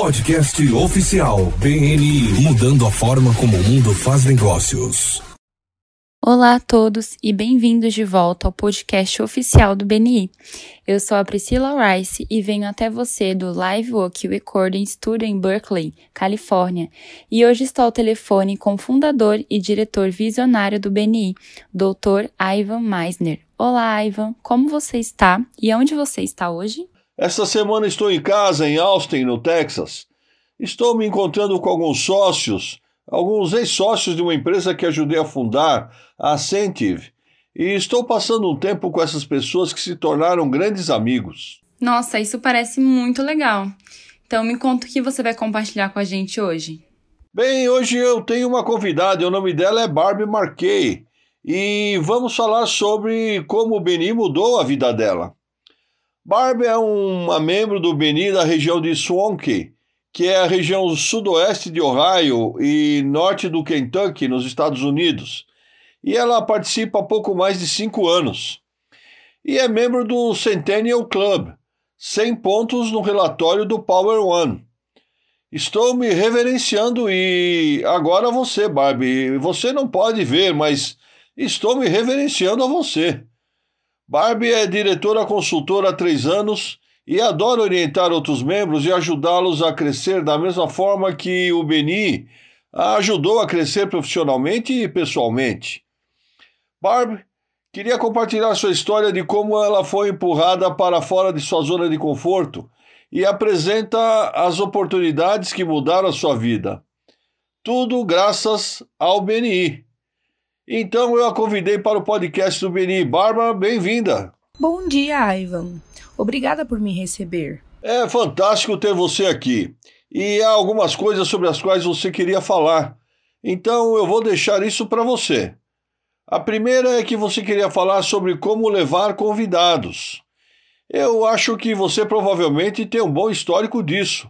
Podcast oficial BNI mudando a forma como o mundo faz negócios. Olá a todos e bem-vindos de volta ao podcast oficial do BNI. Eu sou a Priscila Rice e venho até você do Live Work Recording Studio em Berkeley, Califórnia. E hoje estou ao telefone com o fundador e diretor visionário do BNI, Dr. Ivan Meisner. Olá, Ivan, como você está e onde você está hoje? Esta semana estou em casa, em Austin, no Texas. Estou me encontrando com alguns sócios alguns ex-sócios de uma empresa que ajudei a fundar, a Ascentive, e estou passando um tempo com essas pessoas que se tornaram grandes amigos. Nossa, isso parece muito legal. Então me conta o que você vai compartilhar com a gente hoje. Bem, hoje eu tenho uma convidada, e o nome dela é Barbie Marquet, e vamos falar sobre como o Beni mudou a vida dela. Barbie é uma membro do Beni da região de Swankey, que é a região sudoeste de Ohio e norte do Kentucky, nos Estados Unidos. E ela participa há pouco mais de cinco anos. E é membro do Centennial Club, 100 pontos no relatório do Power One. Estou me reverenciando e agora você, Barbie. Você não pode ver, mas estou me reverenciando a você. Barbie é diretora consultora há três anos e adora orientar outros membros e ajudá-los a crescer da mesma forma que o Beni a ajudou a crescer profissionalmente e pessoalmente. Barb queria compartilhar sua história de como ela foi empurrada para fora de sua zona de conforto e apresenta as oportunidades que mudaram a sua vida. Tudo graças ao BNI. Então eu a convidei para o podcast do BNI. Bárbara, bem-vinda. Bom dia, Ivan. Obrigada por me receber. É fantástico ter você aqui. E há algumas coisas sobre as quais você queria falar. Então eu vou deixar isso para você. A primeira é que você queria falar sobre como levar convidados. Eu acho que você provavelmente tem um bom histórico disso.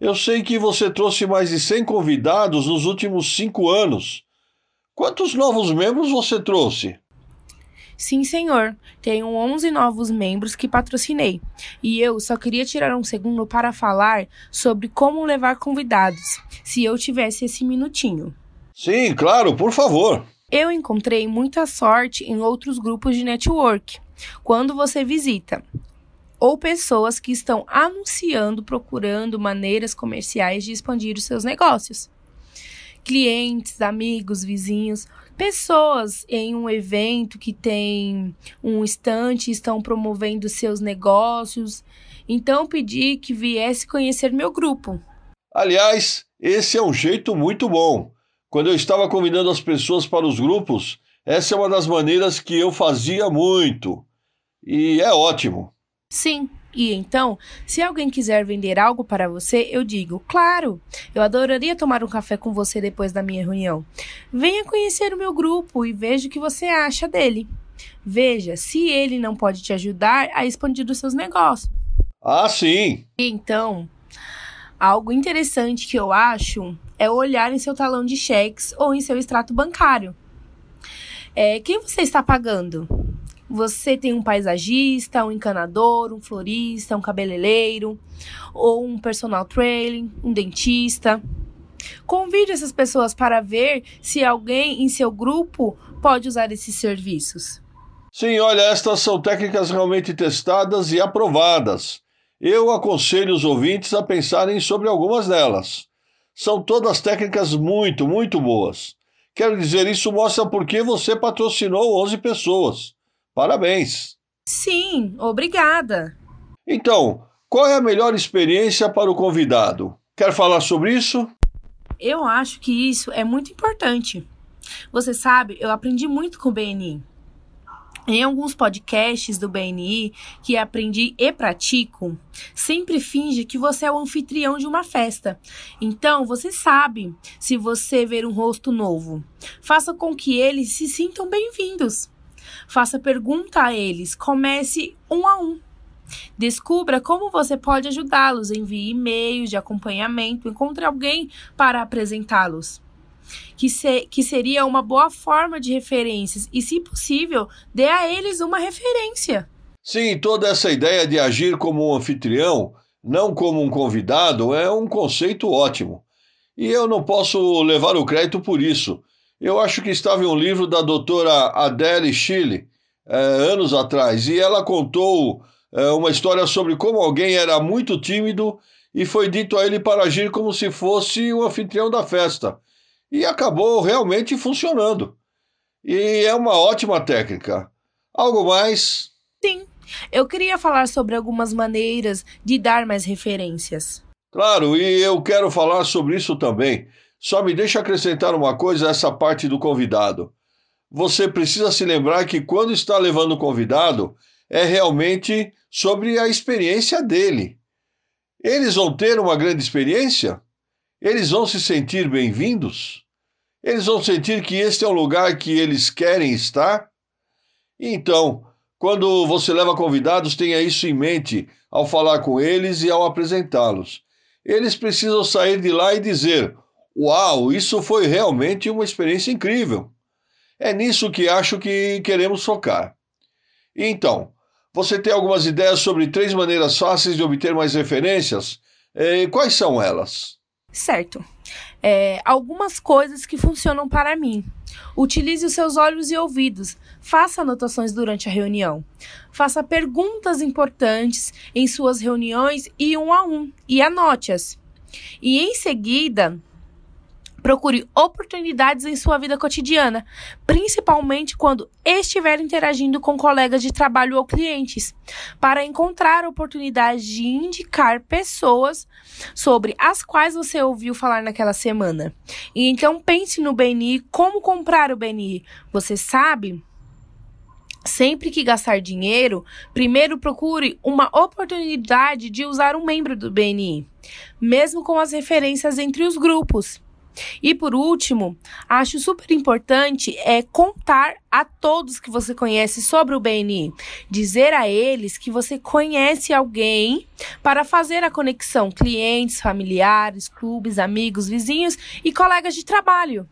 Eu sei que você trouxe mais de 100 convidados nos últimos cinco anos. Quantos novos membros você trouxe? Sim, senhor. Tenho 11 novos membros que patrocinei. E eu só queria tirar um segundo para falar sobre como levar convidados, se eu tivesse esse minutinho. Sim, claro, por favor. Eu encontrei muita sorte em outros grupos de network quando você visita, ou pessoas que estão anunciando, procurando maneiras comerciais de expandir os seus negócios. Clientes, amigos, vizinhos pessoas em um evento que tem um estante estão promovendo seus negócios. Então pedi que viesse conhecer meu grupo. Aliás, esse é um jeito muito bom. Quando eu estava convidando as pessoas para os grupos, essa é uma das maneiras que eu fazia muito. E é ótimo. Sim, e então, se alguém quiser vender algo para você, eu digo: claro, eu adoraria tomar um café com você depois da minha reunião. Venha conhecer o meu grupo e veja o que você acha dele. Veja se ele não pode te ajudar a expandir os seus negócios. Ah, sim! E então, algo interessante que eu acho é olhar em seu talão de cheques ou em seu extrato bancário. É, quem você está pagando? Você tem um paisagista, um encanador, um florista, um cabeleireiro, ou um personal training, um dentista. Convide essas pessoas para ver se alguém em seu grupo pode usar esses serviços. Sim, olha, estas são técnicas realmente testadas e aprovadas. Eu aconselho os ouvintes a pensarem sobre algumas delas. São todas técnicas muito, muito boas. Quero dizer, isso mostra por que você patrocinou 11 pessoas. Parabéns! Sim, obrigada. Então, qual é a melhor experiência para o convidado? Quer falar sobre isso? Eu acho que isso é muito importante. Você sabe, eu aprendi muito com o BNI. Em alguns podcasts do BNI que aprendi e pratico, sempre finge que você é o anfitrião de uma festa. Então, você sabe se você ver um rosto novo. Faça com que eles se sintam bem-vindos. Faça pergunta a eles, comece um a um. Descubra como você pode ajudá-los, envie e-mails de acompanhamento, encontre alguém para apresentá-los. Que, se, que seria uma boa forma de referências e, se possível, dê a eles uma referência. Sim, toda essa ideia de agir como um anfitrião não como um convidado, é um conceito ótimo. E eu não posso levar o crédito por isso. Eu acho que estava em um livro da doutora Adele Chile, é, anos atrás, e ela contou é, uma história sobre como alguém era muito tímido e foi dito a ele para agir como se fosse o anfitrião da festa. E acabou realmente funcionando. E é uma ótima técnica. Algo mais? Sim. Eu queria falar sobre algumas maneiras de dar mais referências. Claro, e eu quero falar sobre isso também. Só me deixa acrescentar uma coisa a essa parte do convidado. Você precisa se lembrar que quando está levando o convidado, é realmente sobre a experiência dele. Eles vão ter uma grande experiência? Eles vão se sentir bem-vindos? Eles vão sentir que este é um lugar que eles querem estar? Então, quando você leva convidados, tenha isso em mente ao falar com eles e ao apresentá-los. Eles precisam sair de lá e dizer: Uau, isso foi realmente uma experiência incrível. É nisso que acho que queremos focar. Então, você tem algumas ideias sobre três maneiras fáceis de obter mais referências? E quais são elas? Certo. É, algumas coisas que funcionam para mim. Utilize os seus olhos e ouvidos. Faça anotações durante a reunião. Faça perguntas importantes em suas reuniões e um a um e anote-as. E em seguida, Procure oportunidades em sua vida cotidiana, principalmente quando estiver interagindo com colegas de trabalho ou clientes, para encontrar oportunidades de indicar pessoas sobre as quais você ouviu falar naquela semana. E então pense no BNI, como comprar o BNI. Você sabe? Sempre que gastar dinheiro, primeiro procure uma oportunidade de usar um membro do BNI, mesmo com as referências entre os grupos. E por último, acho super importante é contar a todos que você conhece sobre o BNI, dizer a eles que você conhece alguém para fazer a conexão clientes, familiares, clubes, amigos, vizinhos e colegas de trabalho.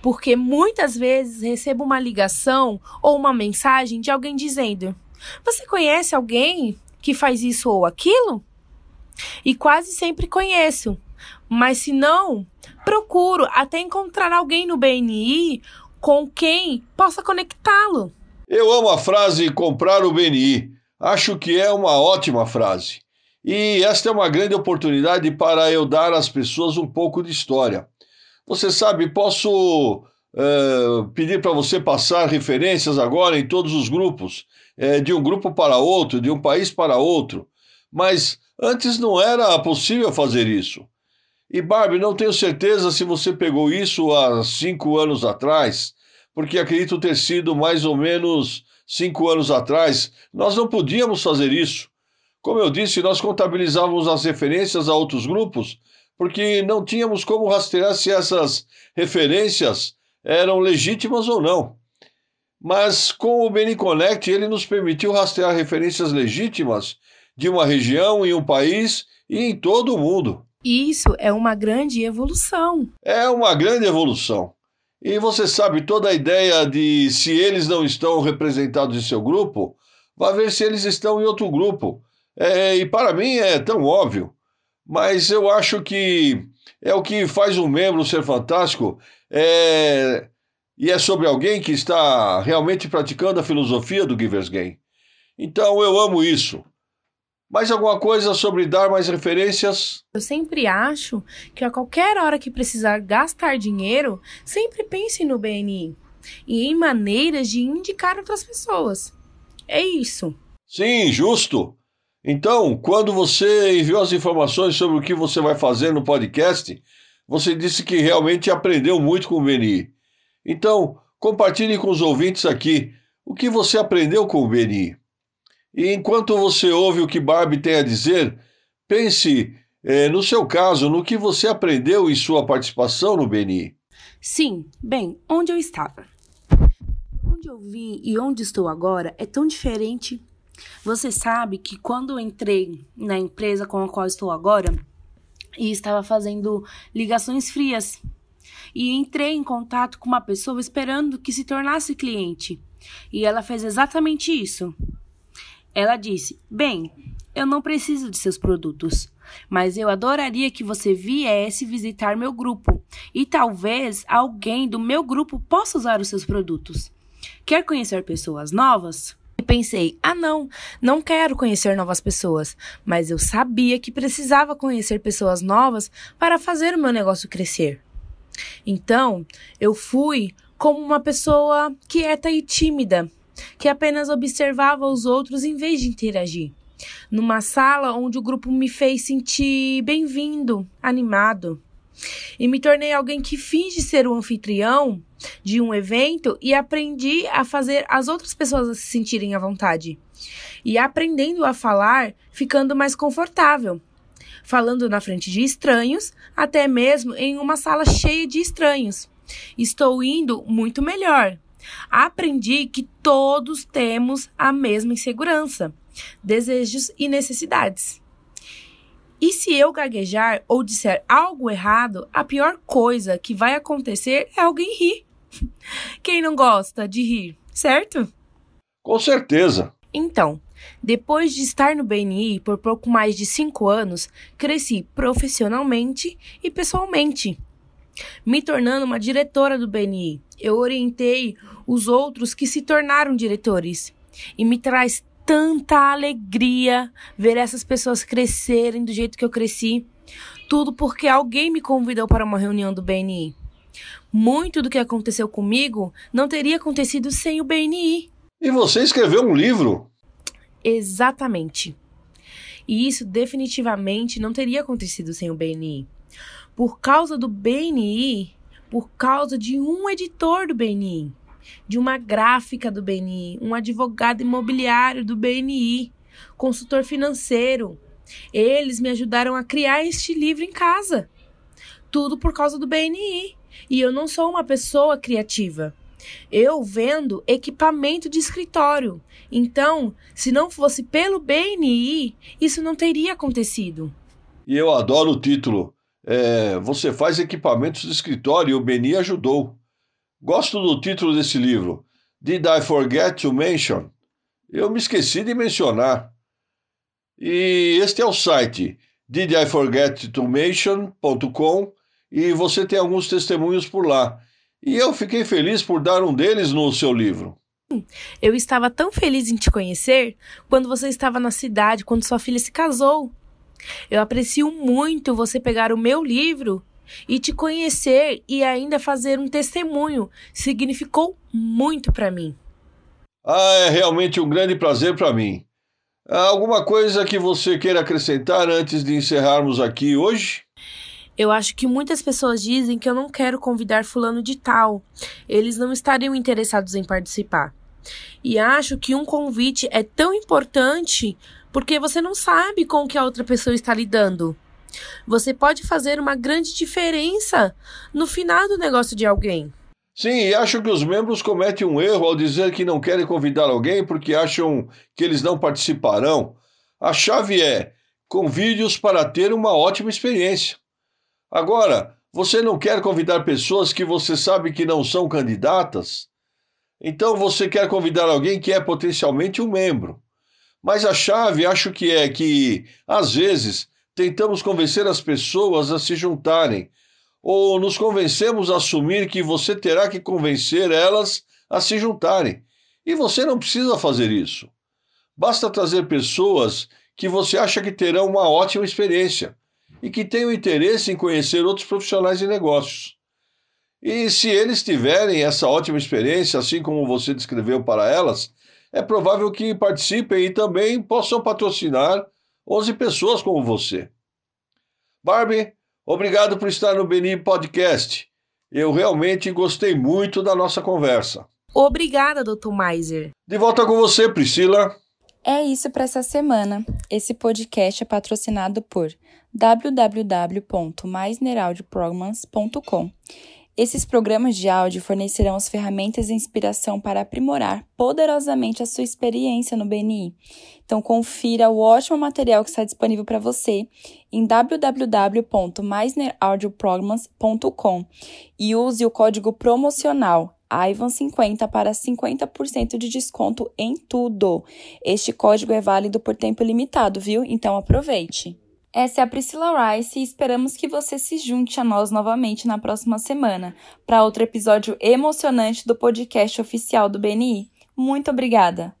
Porque muitas vezes recebo uma ligação ou uma mensagem de alguém dizendo: "Você conhece alguém que faz isso ou aquilo?" E quase sempre conheço. Mas se não, procuro até encontrar alguém no BNI com quem possa conectá-lo. Eu amo a frase comprar o BNI. Acho que é uma ótima frase. E esta é uma grande oportunidade para eu dar às pessoas um pouco de história. Você sabe, posso uh, pedir para você passar referências agora em todos os grupos, uh, de um grupo para outro, de um país para outro, mas antes não era possível fazer isso. E Barbie, não tenho certeza se você pegou isso há cinco anos atrás, porque acredito ter sido mais ou menos cinco anos atrás. Nós não podíamos fazer isso. Como eu disse, nós contabilizávamos as referências a outros grupos, porque não tínhamos como rastrear se essas referências eram legítimas ou não. Mas com o BeniConnect, ele nos permitiu rastrear referências legítimas de uma região, em um país e em todo o mundo. Isso é uma grande evolução. É uma grande evolução. E você sabe, toda a ideia de se eles não estão representados em seu grupo, vá ver se eles estão em outro grupo. É, e para mim é tão óbvio. Mas eu acho que é o que faz um membro ser fantástico. É, e é sobre alguém que está realmente praticando a filosofia do Giver's Game. Então eu amo isso. Mais alguma coisa sobre dar mais referências? Eu sempre acho que a qualquer hora que precisar gastar dinheiro, sempre pense no BNI e em maneiras de indicar outras pessoas. É isso. Sim, justo. Então, quando você enviou as informações sobre o que você vai fazer no podcast, você disse que realmente aprendeu muito com o BNI. Então, compartilhe com os ouvintes aqui o que você aprendeu com o BNI. E enquanto você ouve o que Barbie tem a dizer, pense, eh, no seu caso, no que você aprendeu em sua participação no BNI. Sim, bem, onde eu estava. Onde eu vim e onde estou agora é tão diferente. Você sabe que quando eu entrei na empresa com a qual estou agora e estava fazendo ligações frias e entrei em contato com uma pessoa esperando que se tornasse cliente. E ela fez exatamente isso. Ela disse: Bem, eu não preciso de seus produtos, mas eu adoraria que você viesse visitar meu grupo e talvez alguém do meu grupo possa usar os seus produtos. Quer conhecer pessoas novas? E pensei: ah, não, não quero conhecer novas pessoas, mas eu sabia que precisava conhecer pessoas novas para fazer o meu negócio crescer. Então, eu fui como uma pessoa quieta e tímida, que apenas observava os outros em vez de interagir numa sala onde o grupo me fez sentir bem-vindo, animado. E me tornei alguém que finge ser o anfitrião de um evento e aprendi a fazer as outras pessoas se sentirem à vontade. E aprendendo a falar, ficando mais confortável. Falando na frente de estranhos, até mesmo em uma sala cheia de estranhos. Estou indo muito melhor. Aprendi que todos temos a mesma insegurança desejos e necessidades. E se eu gaguejar ou disser algo errado, a pior coisa que vai acontecer é alguém rir. Quem não gosta de rir, certo? Com certeza. Então, depois de estar no BNI por pouco mais de cinco anos, cresci profissionalmente e pessoalmente, me tornando uma diretora do BNI. Eu orientei os outros que se tornaram diretores e me traz tanta alegria ver essas pessoas crescerem do jeito que eu cresci. Tudo porque alguém me convidou para uma reunião do BNI. Muito do que aconteceu comigo não teria acontecido sem o BNI. E você escreveu um livro? Exatamente. E isso definitivamente não teria acontecido sem o BNI. Por causa do BNI, por causa de um editor do BNI de uma gráfica do BNI, um advogado imobiliário do BNI, consultor financeiro. Eles me ajudaram a criar este livro em casa. Tudo por causa do BNI. E eu não sou uma pessoa criativa. Eu vendo equipamento de escritório. Então, se não fosse pelo BNI, isso não teria acontecido. E eu adoro o título. É, você faz equipamentos de escritório e o BNI ajudou. Gosto do título desse livro, Did I Forget to Mention? Eu me esqueci de mencionar. E este é o site didiforgettomention.com e você tem alguns testemunhos por lá. E eu fiquei feliz por dar um deles no seu livro. Eu estava tão feliz em te conhecer quando você estava na cidade, quando sua filha se casou. Eu aprecio muito você pegar o meu livro e te conhecer e ainda fazer um testemunho significou muito para mim. Ah, é realmente um grande prazer para mim. Há alguma coisa que você queira acrescentar antes de encerrarmos aqui hoje? Eu acho que muitas pessoas dizem que eu não quero convidar fulano de tal. Eles não estariam interessados em participar. E acho que um convite é tão importante porque você não sabe com o que a outra pessoa está lidando. Você pode fazer uma grande diferença no final do negócio de alguém. Sim, e acho que os membros cometem um erro ao dizer que não querem convidar alguém porque acham que eles não participarão. A chave é convide-os para ter uma ótima experiência. Agora, você não quer convidar pessoas que você sabe que não são candidatas? Então você quer convidar alguém que é potencialmente um membro. Mas a chave acho que é que, às vezes, tentamos convencer as pessoas a se juntarem, ou nos convencemos a assumir que você terá que convencer elas a se juntarem. E você não precisa fazer isso. Basta trazer pessoas que você acha que terão uma ótima experiência e que tenham interesse em conhecer outros profissionais de negócios. E se eles tiverem essa ótima experiência, assim como você descreveu para elas, é provável que participem e também possam patrocinar 11 pessoas como você. Barbie, obrigado por estar no Beni Podcast. Eu realmente gostei muito da nossa conversa. Obrigada, Dr. Meiser. De volta com você, Priscila. É isso para essa semana. Esse podcast é patrocinado por www.meisneraudioprograms.com esses programas de áudio fornecerão as ferramentas e inspiração para aprimorar poderosamente a sua experiência no BNI. Então, confira o ótimo material que está disponível para você em www.meisneraudioprograms.com e use o código promocional IVAN50 para 50% de desconto em tudo. Este código é válido por tempo limitado, viu? Então aproveite. Essa é a Priscila Rice e esperamos que você se junte a nós novamente na próxima semana para outro episódio emocionante do podcast oficial do BNI. Muito obrigada!